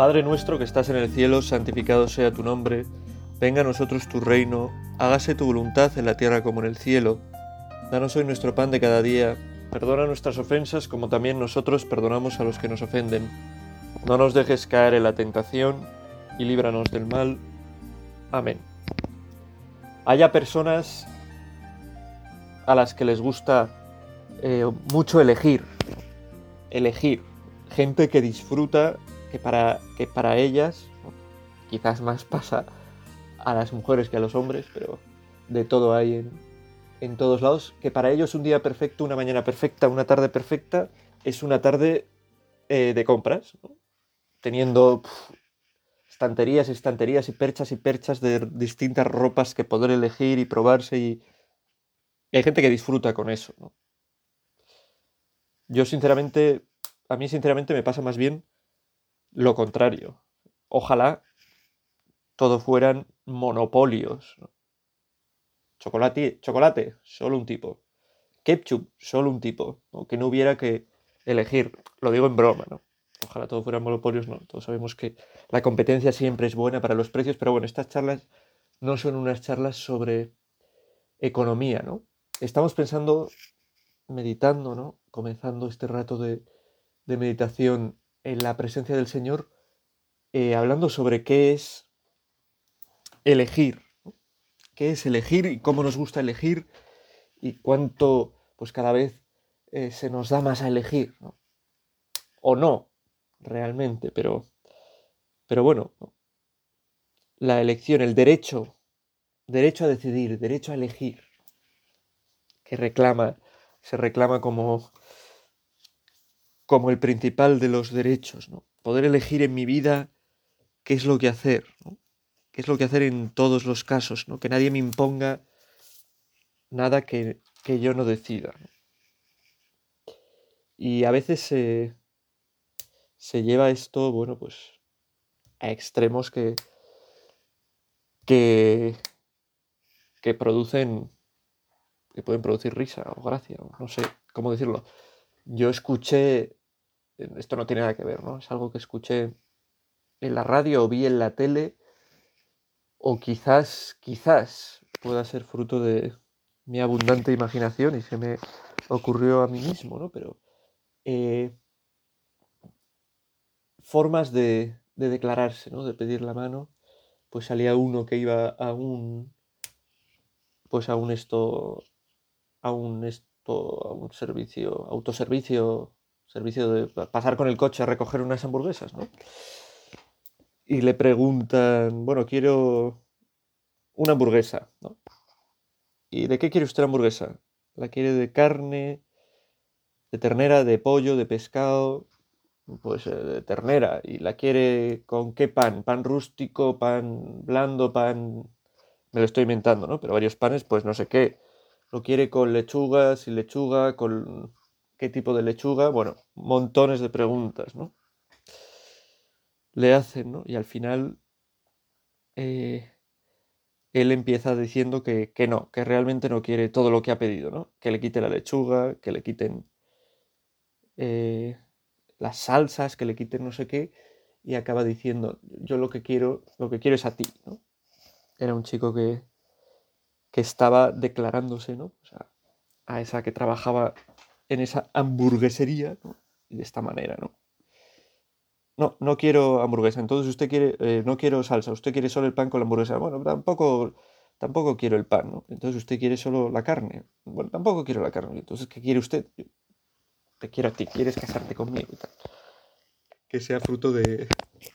Padre nuestro que estás en el cielo, santificado sea tu nombre, venga a nosotros tu reino, hágase tu voluntad en la tierra como en el cielo. Danos hoy nuestro pan de cada día, perdona nuestras ofensas como también nosotros perdonamos a los que nos ofenden. No nos dejes caer en la tentación y líbranos del mal. Amén. Haya personas a las que les gusta eh, mucho elegir, elegir, gente que disfruta que para, que para ellas, quizás más pasa a las mujeres que a los hombres, pero de todo hay en, en todos lados, que para ellos un día perfecto, una mañana perfecta, una tarde perfecta, es una tarde eh, de compras, teniendo estanterías y estanterías y perchas y perchas de distintas ropas que poder elegir y probarse y, hay gente que disfruta con eso. Yo sinceramente, a mí sinceramente me pasa más bien lo contrario. Ojalá todo fueran monopolios. Chocolate, chocolate, solo un tipo. Ketchup, solo un tipo. Que no hubiera que elegir. Lo digo en broma, ¿no? Ojalá todo fueran monopolios, no. Todos sabemos que la competencia siempre es buena para los precios, pero bueno, estas charlas no son unas charlas sobre economía, ¿no? Estamos pensando, meditando, ¿no? Comenzando este rato de, de meditación en la presencia del Señor, eh, hablando sobre qué es elegir, qué es elegir y cómo nos gusta elegir y cuánto, pues cada vez eh, se nos da más a elegir, o no, realmente, pero, pero bueno, la elección, el derecho, derecho a decidir, derecho a elegir, que reclama, se reclama como como el principal de los derechos, ¿no? Poder elegir en mi vida qué es lo que hacer, qué es lo que hacer en todos los casos, ¿no? que nadie me imponga nada que, que yo no decida. Y a veces se, se lleva esto, bueno, pues a extremos que, que, que producen, que pueden producir risa o gracia, no sé cómo decirlo. Yo escuché esto no tiene nada que ver, ¿no? Es algo que escuché en la radio o vi en la tele o quizás, quizás pueda ser fruto de mi abundante imaginación y se me ocurrió a mí mismo, ¿no? Pero eh, formas de, de, declararse, ¿no? De pedir la mano, pues salía uno que iba a un, pues a un esto, a un esto, a un servicio, autoservicio servicio de pasar con el coche a recoger unas hamburguesas, ¿no? Y le preguntan, bueno, quiero una hamburguesa, ¿no? ¿Y de qué quiere usted la hamburguesa? ¿La quiere de carne, de ternera, de pollo, de pescado? Pues eh, de ternera. ¿Y la quiere con qué pan? ¿Pan rústico, pan blando, pan... Me lo estoy inventando, ¿no? Pero varios panes, pues no sé qué. Lo quiere con lechuga, sin lechuga, con qué tipo de lechuga, bueno, montones de preguntas, ¿no? Le hacen, ¿no? Y al final eh, él empieza diciendo que, que, no, que realmente no quiere todo lo que ha pedido, ¿no? Que le quite la lechuga, que le quiten eh, las salsas, que le quiten no sé qué, y acaba diciendo, yo lo que quiero, lo que quiero es a ti, ¿no? Era un chico que, que estaba declarándose, ¿no? O sea, a esa que trabajaba en esa hamburguesería, ¿no? de esta manera, ¿no? No, no quiero hamburguesa. Entonces usted quiere, eh, no quiero salsa, usted quiere solo el pan con la hamburguesa. Bueno, tampoco, tampoco quiero el pan, ¿no? Entonces usted quiere solo la carne. Bueno, tampoco quiero la carne. Entonces, ¿qué quiere usted? Te quiero a ti, quieres casarte conmigo y tal. Que sea fruto de,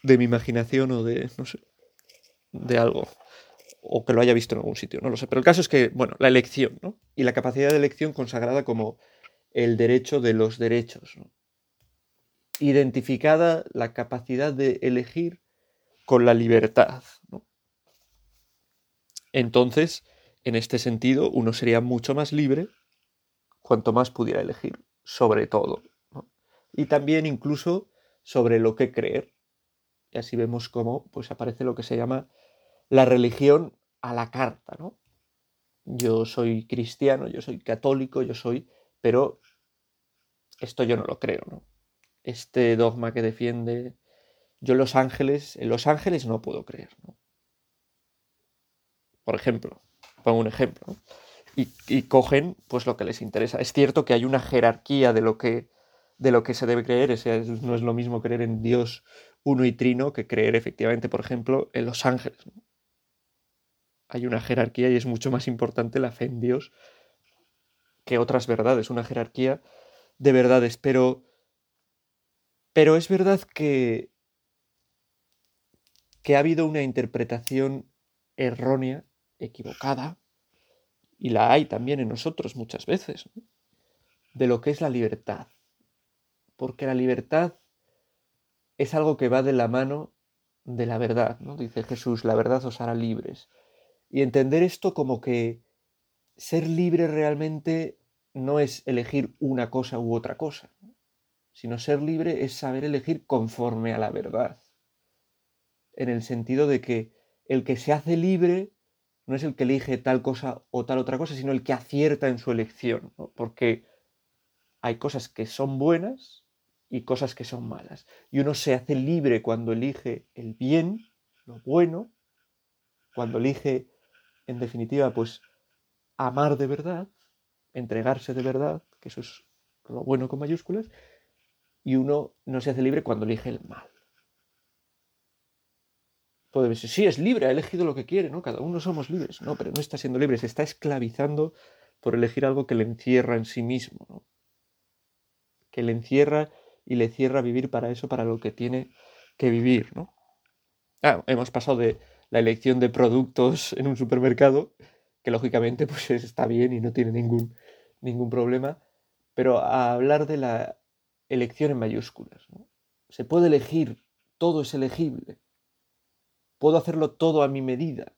de mi imaginación o de, no sé, de algo. O que lo haya visto en algún sitio, no lo sé. Pero el caso es que, bueno, la elección, ¿no? Y la capacidad de elección consagrada como el derecho de los derechos. Identificada la capacidad de elegir con la libertad. Entonces, en este sentido, uno sería mucho más libre cuanto más pudiera elegir, sobre todo. Y también incluso sobre lo que creer. Y así vemos cómo pues, aparece lo que se llama la religión a la carta. ¿no? Yo soy cristiano, yo soy católico, yo soy pero esto yo no lo creo, ¿no? Este dogma que defiende yo en los ángeles, en los ángeles no puedo creer. ¿no? Por ejemplo, pongo un ejemplo. Y, cogen pues lo que les interesa. Es cierto que hay una jerarquía de lo que, de lo que se debe creer. no es lo mismo creer en Dios uno y trino que creer efectivamente, por ejemplo, en los ángeles. Hay una jerarquía y es mucho más importante la fe en Dios que otras verdades, una jerarquía de verdades, pero pero es verdad que que ha habido una interpretación errónea, equivocada, y la hay también en nosotros muchas veces, de lo que es la libertad. Porque la libertad es algo que va de la mano de la verdad, ¿no? Dice Jesús, la verdad os hará libres. Y entender esto como que ser libre realmente no es elegir una cosa u otra cosa, sino ser libre es saber elegir conforme a la verdad. En el sentido de que el que se hace libre no es el que elige tal cosa o tal otra cosa, sino el que acierta en su elección, porque hay cosas que son buenas y cosas que son malas. Y uno se hace libre cuando elige el bien, lo bueno, cuando elige, en definitiva, pues amar de verdad, entregarse de verdad, que eso es lo bueno con mayúsculas, y uno no se hace libre cuando elige el mal. Puede decir, sí, es libre, ha elegido lo que quiere, ¿no? Cada uno somos libres. No, pero no está siendo libre, se está esclavizando por elegir algo que le encierra en sí mismo, ¿no? Que le encierra y le cierra vivir para eso, para lo que tiene que vivir, ¿no? Ah, hemos pasado de la elección de productos en un supermercado, que lógicamente pues está bien y no tiene ningún, ningún problema, pero a hablar de la elección en mayúsculas. Se puede elegir, todo es elegible. Puedo hacerlo todo a mi medida.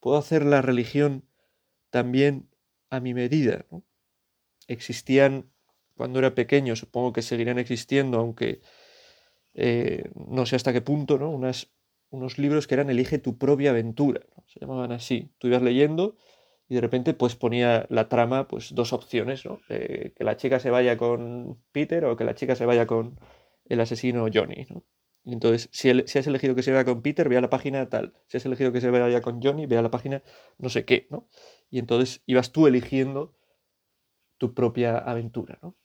Puedo hacer la religión también a mi medida. Existían cuando era pequeño, supongo que seguirán existiendo, aunque eh, no sé hasta qué punto, ¿no? Unas, unos libros que eran Elige tu propia aventura, se llamaban así. Tú ibas leyendo y de repente pues ponía la trama pues dos opciones, ¿no? que la chica se vaya con Peter o que la chica se vaya con el asesino Johnny, ¿no? Y entonces, si, si, has elegido que se vaya con Peter, ve a la página tal. Si has elegido que se vaya con Johnny, ve a la página no sé qué, ¿no? Y entonces ibas tú eligiendo tu propia aventura, ¿no?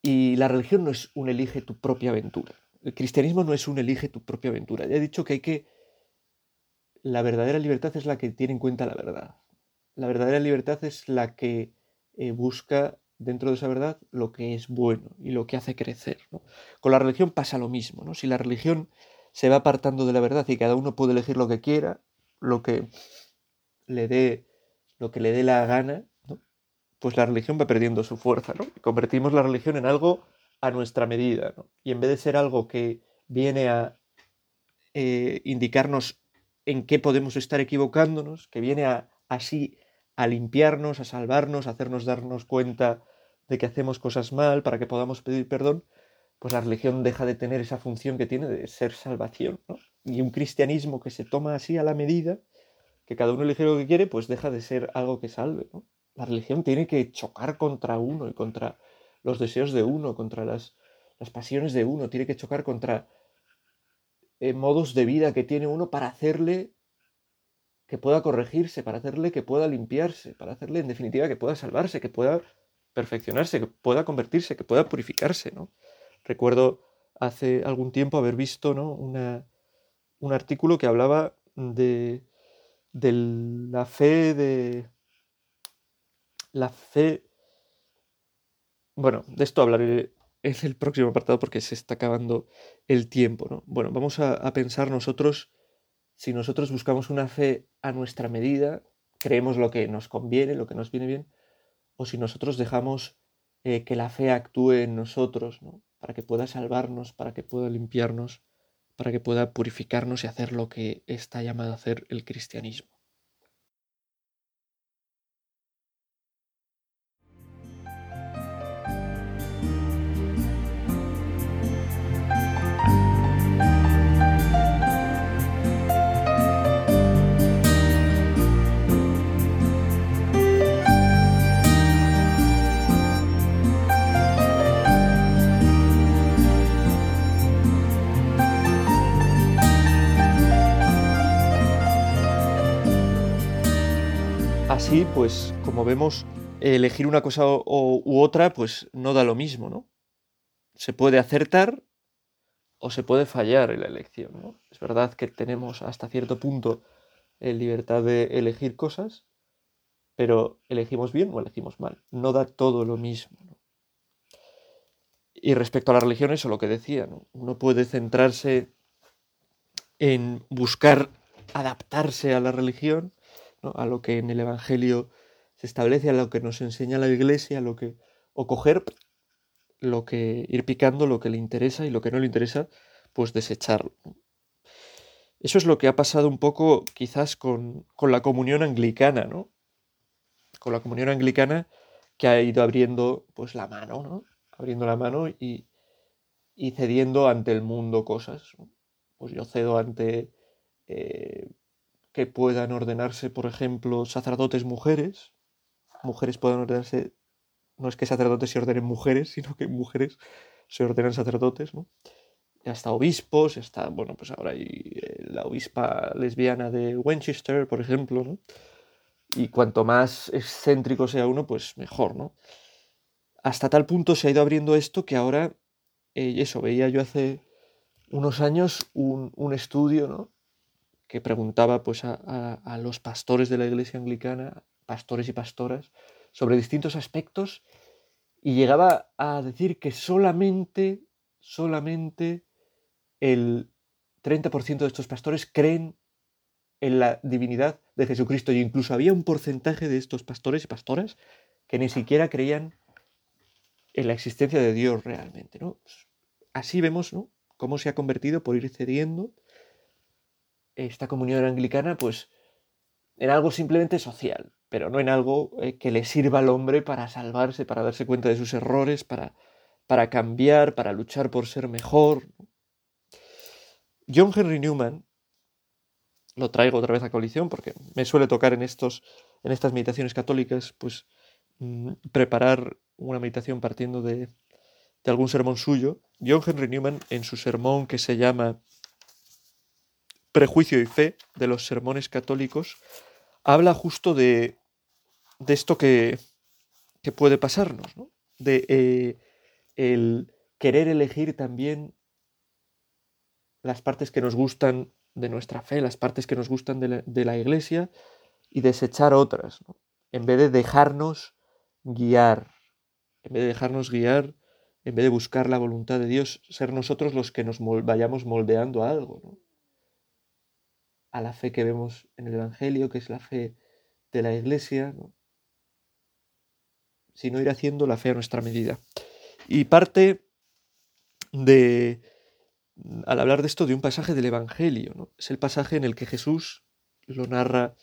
Y la religión no es un elige tu propia aventura. El cristianismo no es un elige tu propia aventura. Ya he dicho que hay que... La verdadera libertad es la que tiene en cuenta la verdad. La verdadera libertad es la que eh, busca dentro de esa verdad lo que es bueno y lo que hace crecer. Con la religión pasa lo mismo. ¿no? Si la religión se va apartando de la verdad y cada uno puede elegir lo que quiera, lo que le dé, lo que le dé la gana, pues la religión va perdiendo su fuerza, convertimos la religión en algo a nuestra medida, ¿no? Y en vez de ser algo que viene a eh, indicarnos en qué podemos estar equivocándonos, que viene a así a limpiarnos, a salvarnos, a hacernos darnos cuenta de que hacemos cosas mal para que podamos pedir perdón, pues la religión deja de tener esa función que tiene de ser salvación, ¿no? Y un cristianismo que se toma así a la medida, que cada uno elige lo que quiere, pues deja de ser algo que salve. La religión tiene que chocar contra uno y contra los deseos de uno, contra las, pasiones de uno, tiene que chocar contra eh, modos de vida que tiene uno para hacerle que pueda corregirse, para hacerle que pueda limpiarse, para hacerle en definitiva que pueda salvarse, que pueda perfeccionarse, que pueda convertirse, que pueda purificarse. ¿no? Recuerdo hace algún tiempo haber visto ¿no? Una, un artículo que hablaba de, de la fe de, la fe... Bueno, de esto hablaré en el próximo apartado porque se está acabando el tiempo, ¿no? Bueno, vamos a, pensar nosotros, si nosotros buscamos una fe a nuestra medida, creemos lo que nos conviene, lo que nos viene bien, o si nosotros dejamos eh, que la fe actúe en nosotros, ¿no? Para que pueda salvarnos, para que pueda limpiarnos, para que pueda purificarnos y hacer lo que está llamado a hacer el cristianismo. Pues, como vemos, elegir una cosa u otra, pues no da lo mismo, ¿no? Se puede acertar o se puede fallar en la elección, ¿no? Es verdad que tenemos hasta cierto punto eh, libertad de elegir cosas, pero elegimos bien o elegimos mal. No da todo lo mismo. Y respecto a la religión, eso lo que decía, uno puede centrarse en buscar adaptarse a la religión, a lo que en el Evangelio se establece, a lo que nos enseña la Iglesia, a lo que, o coger lo que, ir picando lo que le interesa y lo que no le interesa, pues desecharlo. Eso es lo que ha pasado un poco quizás con, con la comunión anglicana, ¿no? Con la comunión anglicana que ha ido abriendo pues la mano, ¿no? abriendo la mano y, cediendo ante el mundo cosas. Pues yo cedo ante eh, que puedan ordenarse, por ejemplo, sacerdotes mujeres. Mujeres puedan ordenarse, no es que sacerdotes se ordenen mujeres, sino que mujeres se ordenan sacerdotes, ¿no? hasta obispos, está, bueno, pues ahora hay eh, la obispa lesbiana de Winchester, por ejemplo, ¿no? Y cuanto más excéntrico sea uno, pues mejor, ¿no? hasta tal punto se ha ido abriendo esto que ahora, eh, eso, veía yo hace unos años un, estudio, ¿no? Que preguntaba pues a, los pastores de la iglesia anglicana, pastores y pastoras, sobre distintos aspectos y llegaba a decir que solamente, solamente el 30% de estos pastores creen en la divinidad de Jesucristo y incluso había un porcentaje de estos pastores y pastoras que ni siquiera creían en la existencia de Dios realmente. ¿no? Así vemos ¿no? cómo se ha convertido por ir cediendo esta comunión anglicana pues, en algo simplemente social, pero no en algo eh, que le sirva al hombre para salvarse, para darse cuenta de sus errores, para, para cambiar, para luchar por ser mejor. John Henry Newman, lo traigo otra vez a coalición porque me suele tocar en, estos, en estas meditaciones católicas, pues mm, preparar una meditación partiendo de, algún sermón suyo, John Henry Newman, en su sermón que se llama Prejuicio y Fe de los sermones católicos, habla justo de, de esto que, que, puede pasarnos, ¿no? de eh, el querer elegir también las partes que nos gustan de nuestra fe, las partes que nos gustan de la, de la iglesia y desechar otras, en vez de dejarnos guiar en vez de dejarnos guiar, en vez de buscar la voluntad de Dios, ser nosotros los que nos vayamos moldeando a algo, ¿no? A la fe que vemos en el Evangelio, que es la fe de la Iglesia, ¿no? sino ir haciendo la fe a nuestra medida. Y parte de, al hablar de esto, de un pasaje del Evangelio, ¿no? es el pasaje en el que Jesús, lo narra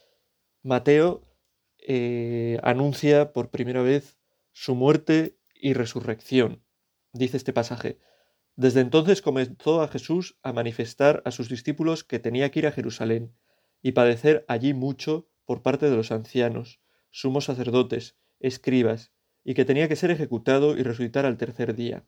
Mateo, eh, anuncia por primera vez su muerte y resurrección. Dice este pasaje. Desde entonces comenzó a Jesús a manifestar a sus discípulos que tenía que ir a Jerusalén y padecer allí mucho por parte de los ancianos, sumos sacerdotes, escribas, y que tenía que ser ejecutado y resucitar al tercer día.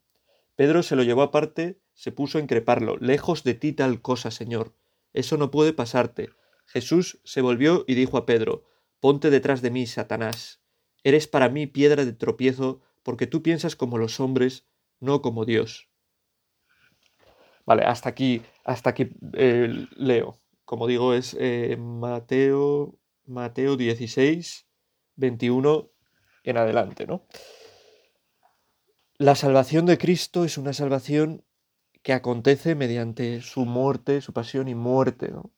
Pedro se lo llevó aparte, se puso a increparlo. Lejos de ti tal cosa, Señor. Eso no puede pasarte. Jesús se volvió y dijo a Pedro, Ponte detrás de mí, Satanás. Eres para mí piedra de tropiezo porque tú piensas como los hombres, no como Dios. Vale, hasta aquí, hasta aquí eh, leo. Como digo, es eh, Mateo, Mateo 16, 21 en adelante, ¿no? La salvación de Cristo es una salvación que acontece mediante su muerte, su pasión y muerte, ¿no?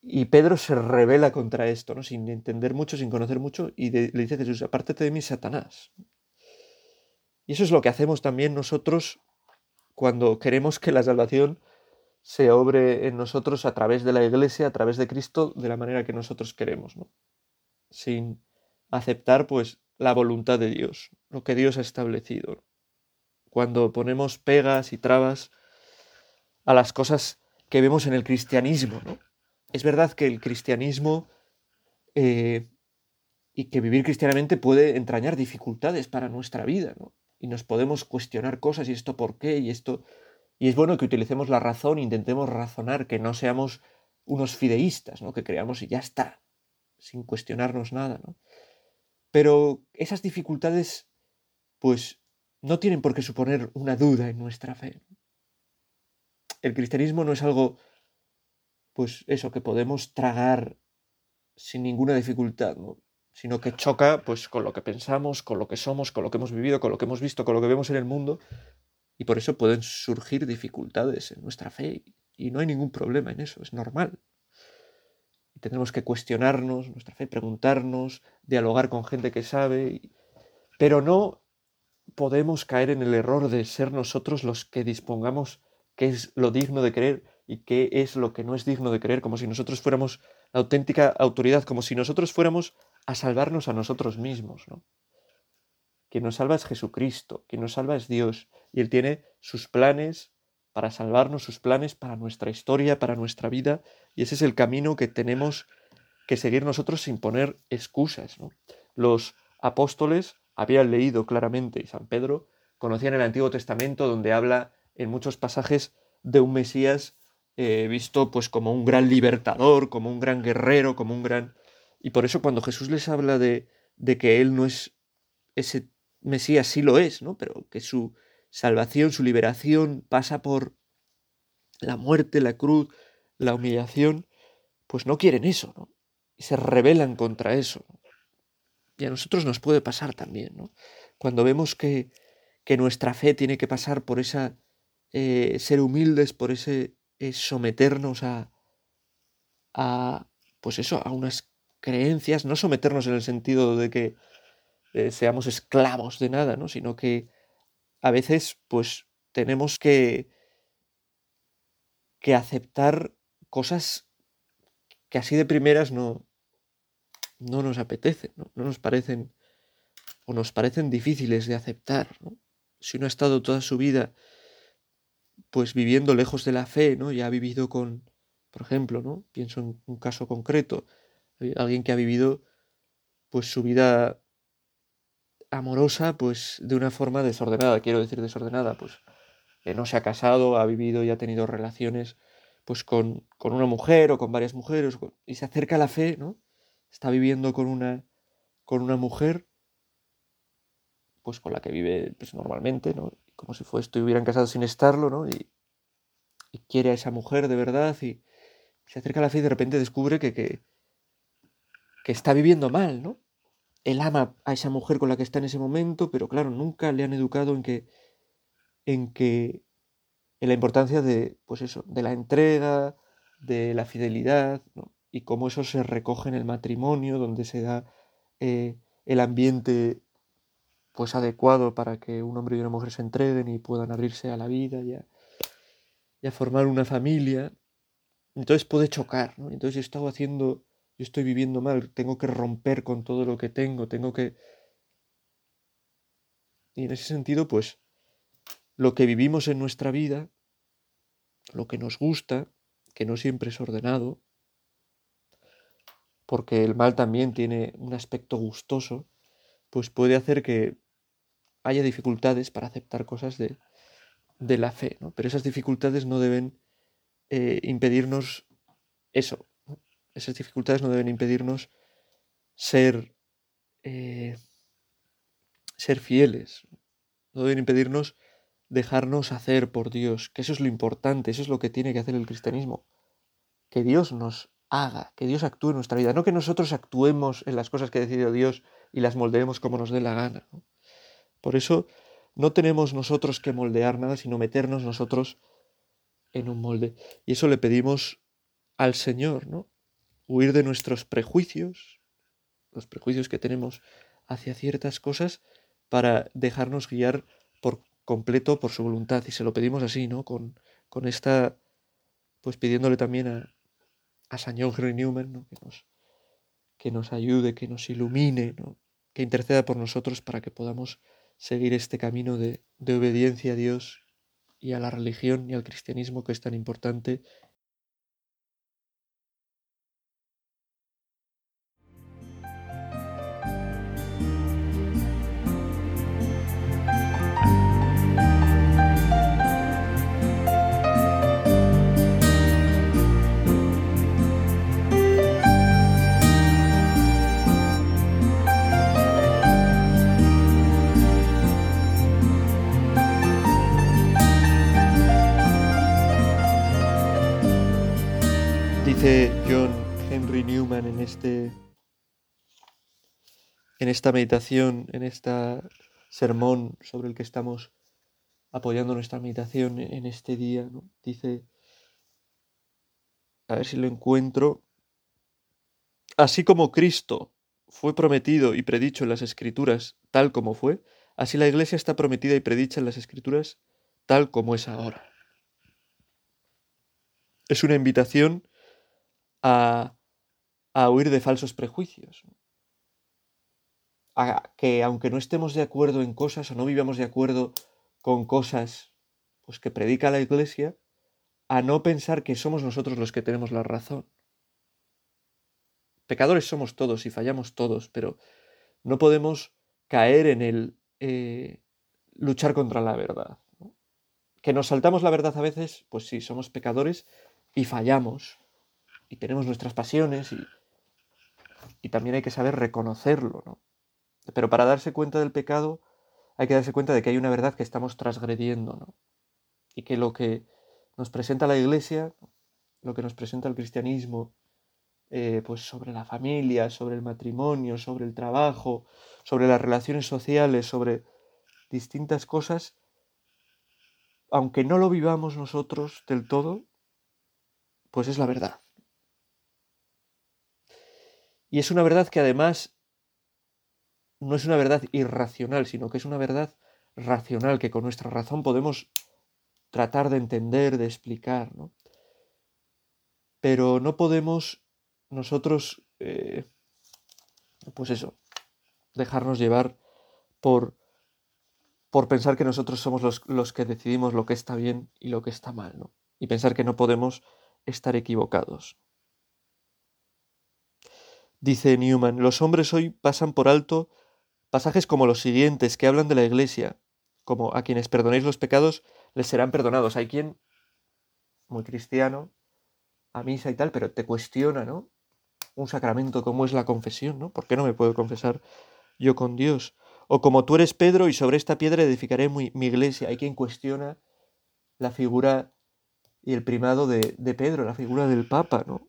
Y Pedro se revela contra esto, ¿no? sin entender mucho, sin conocer mucho, y le dice a Jesús, apártate de mí, Satanás. Y eso es lo que hacemos también nosotros cuando queremos que la salvación se obre en nosotros a través de la Iglesia, a través de Cristo, de la manera que nosotros queremos, ¿no? sin aceptar pues la voluntad de Dios, lo que Dios ha establecido. Cuando ponemos pegas y trabas a las cosas que vemos en el cristianismo, ¿no? es verdad que el cristianismo eh, y que vivir cristianamente puede entrañar dificultades para nuestra vida, ¿no? Y nos podemos cuestionar cosas y esto por qué y esto... Y es bueno que utilicemos la razón, intentemos razonar, que no seamos unos fideístas, ¿no? Que creamos y ya está. sin cuestionarnos nada, ¿no? Pero esas dificultades, pues, no tienen por qué suponer una duda en nuestra fe. El cristianismo no es algo, pues, eso, que podemos tragar sin ninguna dificultad, ¿no? Sino que choca pues con lo que pensamos, con lo que somos, con lo que hemos vivido, con lo que hemos visto, con lo que vemos en el mundo, y por eso pueden surgir dificultades en nuestra fe, y no hay ningún problema en eso, es normal. Y tenemos que cuestionarnos nuestra fe, preguntarnos, dialogar con gente que sabe, pero no podemos caer en el error de ser nosotros los que dispongamos qué es lo digno de creer y qué es lo que no es digno de creer, como si nosotros fuéramos la auténtica autoridad, como si nosotros fuéramos a salvarnos a nosotros mismos, ¿no? Quien nos salva es Jesucristo, quien nos salva es Dios, y Él tiene sus planes para salvarnos, sus planes para nuestra historia, para nuestra vida, y ese es el camino que tenemos que seguir nosotros sin poner excusas. Los apóstoles habían leído claramente, y San Pedro conocían el Antiguo Testamento, donde habla en muchos pasajes de un Mesías eh, visto pues como un gran libertador, como un gran guerrero, como un gran y por eso cuando Jesús les habla de, de que Él no es ese Mesías, sí lo es, ¿no? Pero que su salvación, su liberación pasa por la muerte, la cruz, la humillación, pues no quieren eso, ¿no? Y se rebelan contra eso. Y a nosotros nos puede pasar también, ¿no? Cuando vemos que, que nuestra fe tiene que pasar por esa eh, ser humildes, por ese eh, someternos a, a, pues eso, a unas creencias, no someternos en el sentido de que eh, seamos esclavos de nada, ¿no? sino que a veces pues tenemos que, que aceptar cosas que así de primeras no, no nos apetecen, ¿no? nos parecen o nos parecen difíciles de aceptar. Si uno ha estado toda su vida pues viviendo lejos de la fe, ¿no? Ya ha vivido con, por ejemplo, ¿no? Pienso en un caso concreto, alguien que ha vivido pues su vida amorosa pues de una forma desordenada, quiero decir desordenada, pues no se ha casado, ha vivido y ha tenido relaciones pues con, con una mujer o con varias mujeres y se acerca a la fe, ¿no? Está viviendo con una con una mujer pues con la que vive pues normalmente, ¿no? Como si fuese, estuvieran casados sin estarlo, ¿no? Y, y, quiere a esa mujer de verdad y se acerca a la fe y de repente descubre que, que, que está viviendo mal, ¿no? Él ama a esa mujer con la que está en ese momento, pero claro, nunca le han educado en que, en que, en la importancia de, pues eso, de la entrega, de la fidelidad, ¿no? y cómo eso se recoge en el matrimonio, donde se da eh, el ambiente pues adecuado para que un hombre y una mujer se entreguen y puedan abrirse a la vida y a, y a formar una familia. Entonces puede chocar, ¿no? Entonces he estado haciendo yo estoy viviendo mal, tengo que romper con todo lo que tengo, tengo que... Y en ese sentido, pues, lo que vivimos en nuestra vida, lo que nos gusta, que no siempre es ordenado, porque el mal también tiene un aspecto gustoso, pues puede hacer que haya dificultades para aceptar cosas de, de la fe, ¿no? Pero esas dificultades no deben eh, impedirnos eso, esas dificultades no deben impedirnos ser, eh, ser fieles, no deben impedirnos dejarnos hacer por Dios, que eso es lo importante, eso es lo que tiene que hacer el cristianismo, que Dios nos haga, que Dios actúe en nuestra vida, no que nosotros actuemos en las cosas que ha decidido Dios y las moldeemos como nos dé la gana. Por eso no tenemos nosotros que moldear nada, sino meternos nosotros en un molde. Y eso le pedimos al Señor, ¿no? Huir de nuestros prejuicios, los prejuicios que tenemos hacia ciertas cosas, para dejarnos guiar por completo por su voluntad. Y se lo pedimos así, ¿no? Con, con esta, pues pidiéndole también a, a San John Henry Newman. Que nos, que nos ayude, que nos ilumine, que interceda por nosotros para que podamos seguir este camino de, de obediencia a Dios y a la religión y al cristianismo que es tan importante esta meditación, en este sermón sobre el que estamos apoyando nuestra meditación en este día, dice, a ver si lo encuentro, así como Cristo fue prometido y predicho en las Escrituras tal como fue, así la Iglesia está prometida y predicha en las Escrituras tal como es ahora. Es una invitación a, a huir de falsos prejuicios que aunque no estemos de acuerdo en cosas o no vivamos de acuerdo con cosas pues que predica la iglesia, a no pensar que somos nosotros los que tenemos la razón. Pecadores somos todos y fallamos todos, pero no podemos caer en el eh, luchar contra la verdad. Que nos saltamos la verdad a veces, pues sí, somos pecadores y fallamos y tenemos nuestras pasiones y, y también hay que saber reconocerlo, ¿no? Pero para darse cuenta del pecado hay que darse cuenta de que hay una verdad que estamos transgrediendo, ¿no? Y que lo que nos presenta la Iglesia, lo que nos presenta el cristianismo, eh, pues sobre la familia, sobre el matrimonio, sobre el trabajo, sobre las relaciones sociales, sobre distintas cosas, aunque no lo vivamos nosotros del todo, pues es la verdad. Y es una verdad que además no es una verdad irracional, sino que es una verdad racional que con nuestra razón podemos tratar de entender, de explicar, ¿no? Pero no podemos nosotros, eh, pues eso, dejarnos llevar por, por pensar que nosotros somos los, los, que decidimos lo que está bien y lo que está mal, ¿no? Y pensar que no podemos estar equivocados. Dice Newman, los hombres hoy pasan por alto Pasajes como los siguientes que hablan de la Iglesia, como a quienes perdonéis los pecados les serán perdonados. Hay quien, muy cristiano, a misa y tal, pero te cuestiona, ¿no? Un sacramento como es la confesión, ¿no? ¿Por qué no me puedo confesar yo con Dios? O como tú eres Pedro y sobre esta piedra edificaré mi, iglesia. Hay quien cuestiona la figura y el primado de, de Pedro, la figura del Papa, ¿no?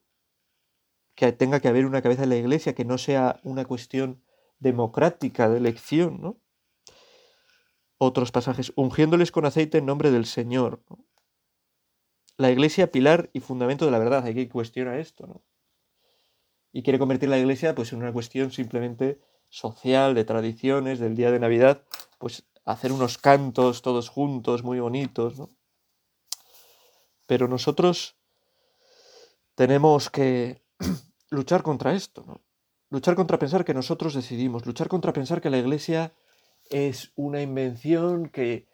Que tenga que haber una cabeza en la iglesia, que no sea una cuestión democrática de elección, ¿no? Otros pasajes, ungiéndoles con aceite en nombre del Señor. La iglesia, pilar y fundamento de la verdad. Hay que cuestionar esto, ¿no? Y quiere convertir la iglesia pues, en una cuestión simplemente social, de tradiciones, del día de Navidad, pues hacer unos cantos todos juntos, muy bonitos, ¿no? Pero nosotros tenemos que luchar contra esto, ¿no? Luchar contra pensar que nosotros decidimos, luchar contra pensar que la Iglesia es una invención que,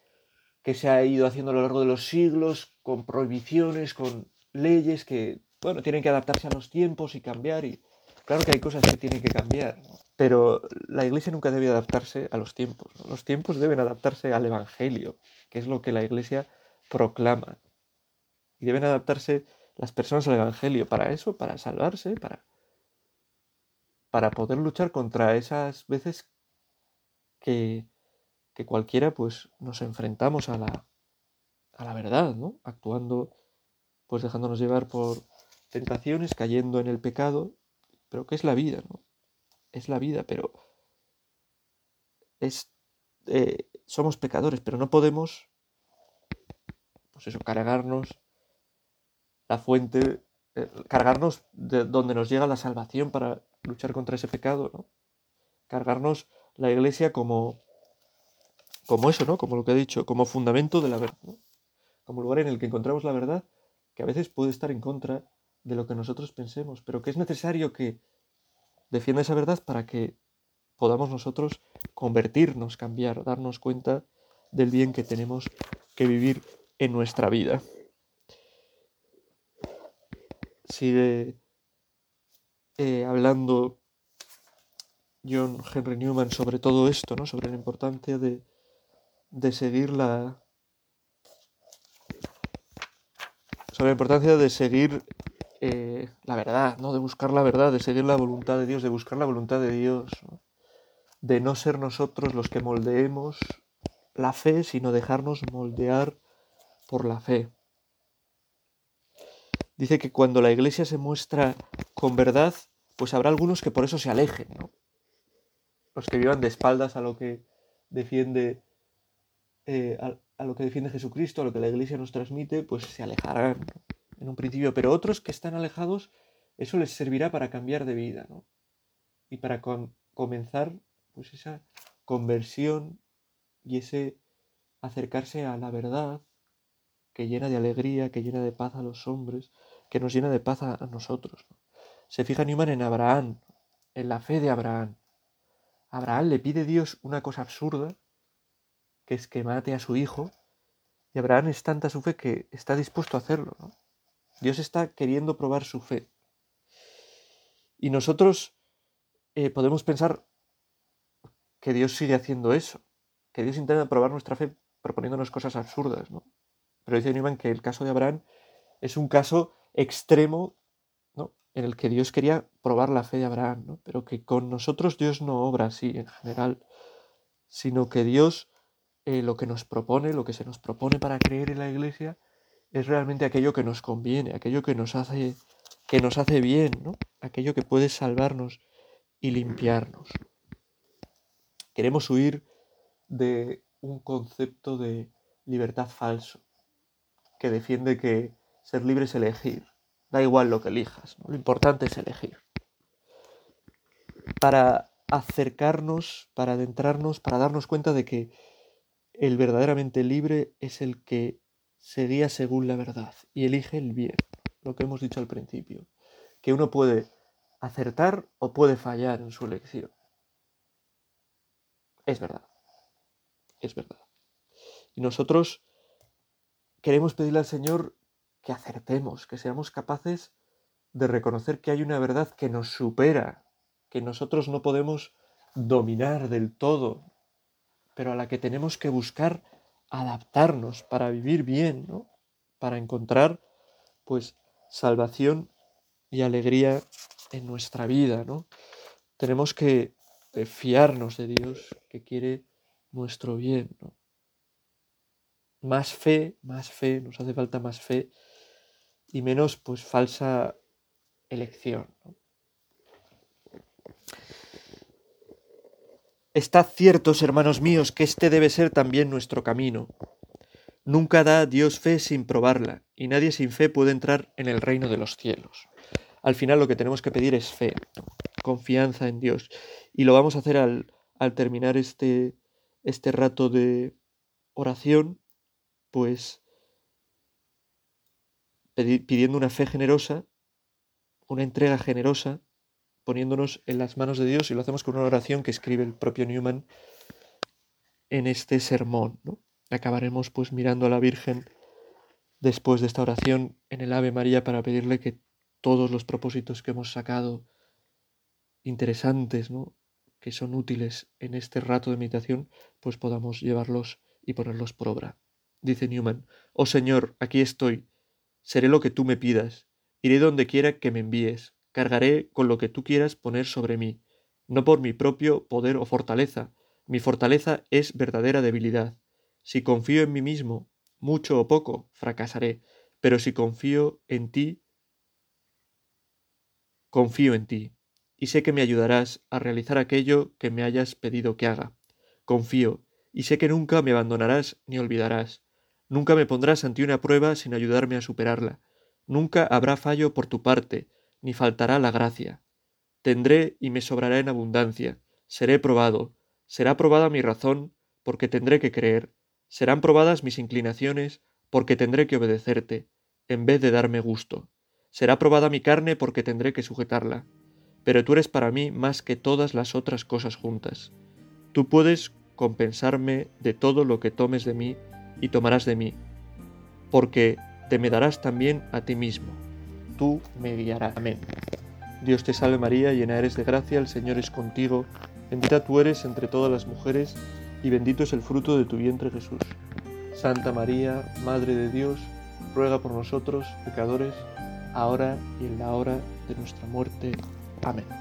que se ha ido haciendo a lo largo de los siglos, con prohibiciones, con leyes que, bueno, tienen que adaptarse a los tiempos y cambiar. Y claro que hay cosas que tienen que cambiar, pero la Iglesia nunca debe adaptarse a los tiempos. Los tiempos deben adaptarse al Evangelio, que es lo que la Iglesia proclama. Y deben adaptarse las personas al Evangelio para eso, para salvarse, para para poder luchar contra esas veces que, que cualquiera pues nos enfrentamos a la, a la verdad, ¿no? Actuando, pues dejándonos llevar por tentaciones, cayendo en el pecado, pero ¿qué es la vida, no? Es la vida, pero es, eh, somos pecadores, pero no podemos, pues eso, cargarnos la fuente, eh, cargarnos de donde nos llega la salvación para luchar contra ese pecado, ¿no? Cargarnos la iglesia como, como eso, ¿no? Como lo que he dicho, como fundamento de la verdad, Como lugar en el que encontramos la verdad, que a veces puede estar en contra de lo que nosotros pensemos, pero que es necesario que defienda esa verdad para que podamos nosotros convertirnos, cambiar, darnos cuenta del bien que tenemos que vivir en nuestra vida. Sigue eh, hablando John Henry Newman sobre todo esto, ¿no? sobre la importancia de, de seguir la. sobre la importancia de seguir eh, la verdad, ¿no? de buscar la verdad, de seguir la voluntad de Dios, de buscar la voluntad de Dios, de no ser nosotros los que moldeemos la fe, sino dejarnos moldear por la fe. dice que cuando la iglesia se muestra con verdad, pues habrá algunos que por eso se alejen, ¿no? Los que vivan de espaldas a lo que defiende eh, a, lo que defiende Jesucristo, a lo que la iglesia nos transmite, pues se alejarán en un principio, pero otros que están alejados, eso les servirá para cambiar de vida, ¿no? Y para comenzar, pues esa conversión y ese acercarse a la verdad que llena de alegría, que llena de paz a los hombres, que nos llena de paz a, nosotros. Se fija Newman en Abraham, en la fe de Abraham. Abraham le pide a Dios una cosa absurda, que es que mate a su hijo, y Abraham es tanta su fe que está dispuesto a hacerlo. Dios está queriendo probar su fe. Y nosotros eh, podemos pensar que Dios sigue haciendo eso, que Dios intenta probar nuestra fe proponiéndonos cosas absurdas, ¿no? Pero dice Newman que el caso de Abraham es un caso extremo. En el que Dios quería probar la fe de Abraham, ¿no? pero que con nosotros Dios no obra así en general, sino que Dios eh, lo que nos propone, lo que se nos propone para creer en la iglesia, es realmente aquello que nos conviene, aquello que nos hace, que nos hace bien, ¿no? aquello que puede salvarnos y limpiarnos. Queremos huir de un concepto de libertad falso, que defiende que ser libre es elegir. Da igual lo que elijas, lo importante es elegir. Para acercarnos, para adentrarnos, para darnos cuenta de que el verdaderamente libre es el que se guía según la verdad y elige el bien, lo que hemos dicho al principio, que uno puede acertar o puede fallar en su elección. Es verdad, es verdad. Y nosotros queremos pedirle al Señor que acertemos, que seamos capaces de reconocer que hay una verdad que nos supera, que nosotros no podemos dominar del todo, pero a la que tenemos que buscar adaptarnos para vivir bien, ¿no? Para encontrar pues salvación y alegría en nuestra vida, ¿no? Tenemos que eh, fiarnos de Dios que quiere nuestro bien, ¿no? Más fe, más fe, nos hace falta más fe y menos pues falsa elección. Estad ciertos, hermanos míos, que este debe ser también nuestro camino. Nunca da Dios fe sin probarla, y nadie sin fe puede entrar en el reino de los cielos. Al final lo que tenemos que pedir es fe, confianza en Dios. Y lo vamos a hacer al, al terminar este, este rato de oración, pues pidiendo una fe generosa, una entrega generosa, poniéndonos en las manos de Dios y lo hacemos con una oración que escribe el propio Newman en este sermón. Acabaremos pues mirando a la Virgen después de esta oración en el Ave María para pedirle que todos los propósitos que hemos sacado interesantes, ¿no? que son útiles en este rato de meditación, pues podamos llevarlos y ponerlos por obra. Dice Newman, Oh Señor, aquí estoy, Seré lo que tú me pidas, iré donde quiera que me envíes, cargaré con lo que tú quieras poner sobre mí, no por mi propio poder o fortaleza, mi fortaleza es verdadera debilidad. Si confío en mí mismo, mucho o poco, fracasaré, pero si confío en ti, confío en ti, y sé que me ayudarás a realizar aquello que me hayas pedido que haga. Confío, y sé que nunca me abandonarás ni olvidarás. Nunca me pondrás ante una prueba sin ayudarme a superarla. Nunca habrá fallo por tu parte, ni faltará la gracia. Tendré y me sobrará en abundancia. Seré probado. Será probada mi razón, porque tendré que creer. Serán probadas mis inclinaciones, porque tendré que obedecerte, en vez de darme gusto. Será probada mi carne, porque tendré que sujetarla. Pero tú eres para mí más que todas las otras cosas juntas. Tú puedes compensarme de todo lo que tomes de mí y tomarás de mí, porque te me darás también a ti mismo. Tú me guiarás. Amén. Dios te salve María, llena eres de gracia, el Señor es contigo, bendita tú eres entre todas las mujeres, y bendito es el fruto de tu vientre Jesús. Santa María, Madre de Dios, ruega por nosotros, pecadores, ahora y en la hora de nuestra muerte. Amén.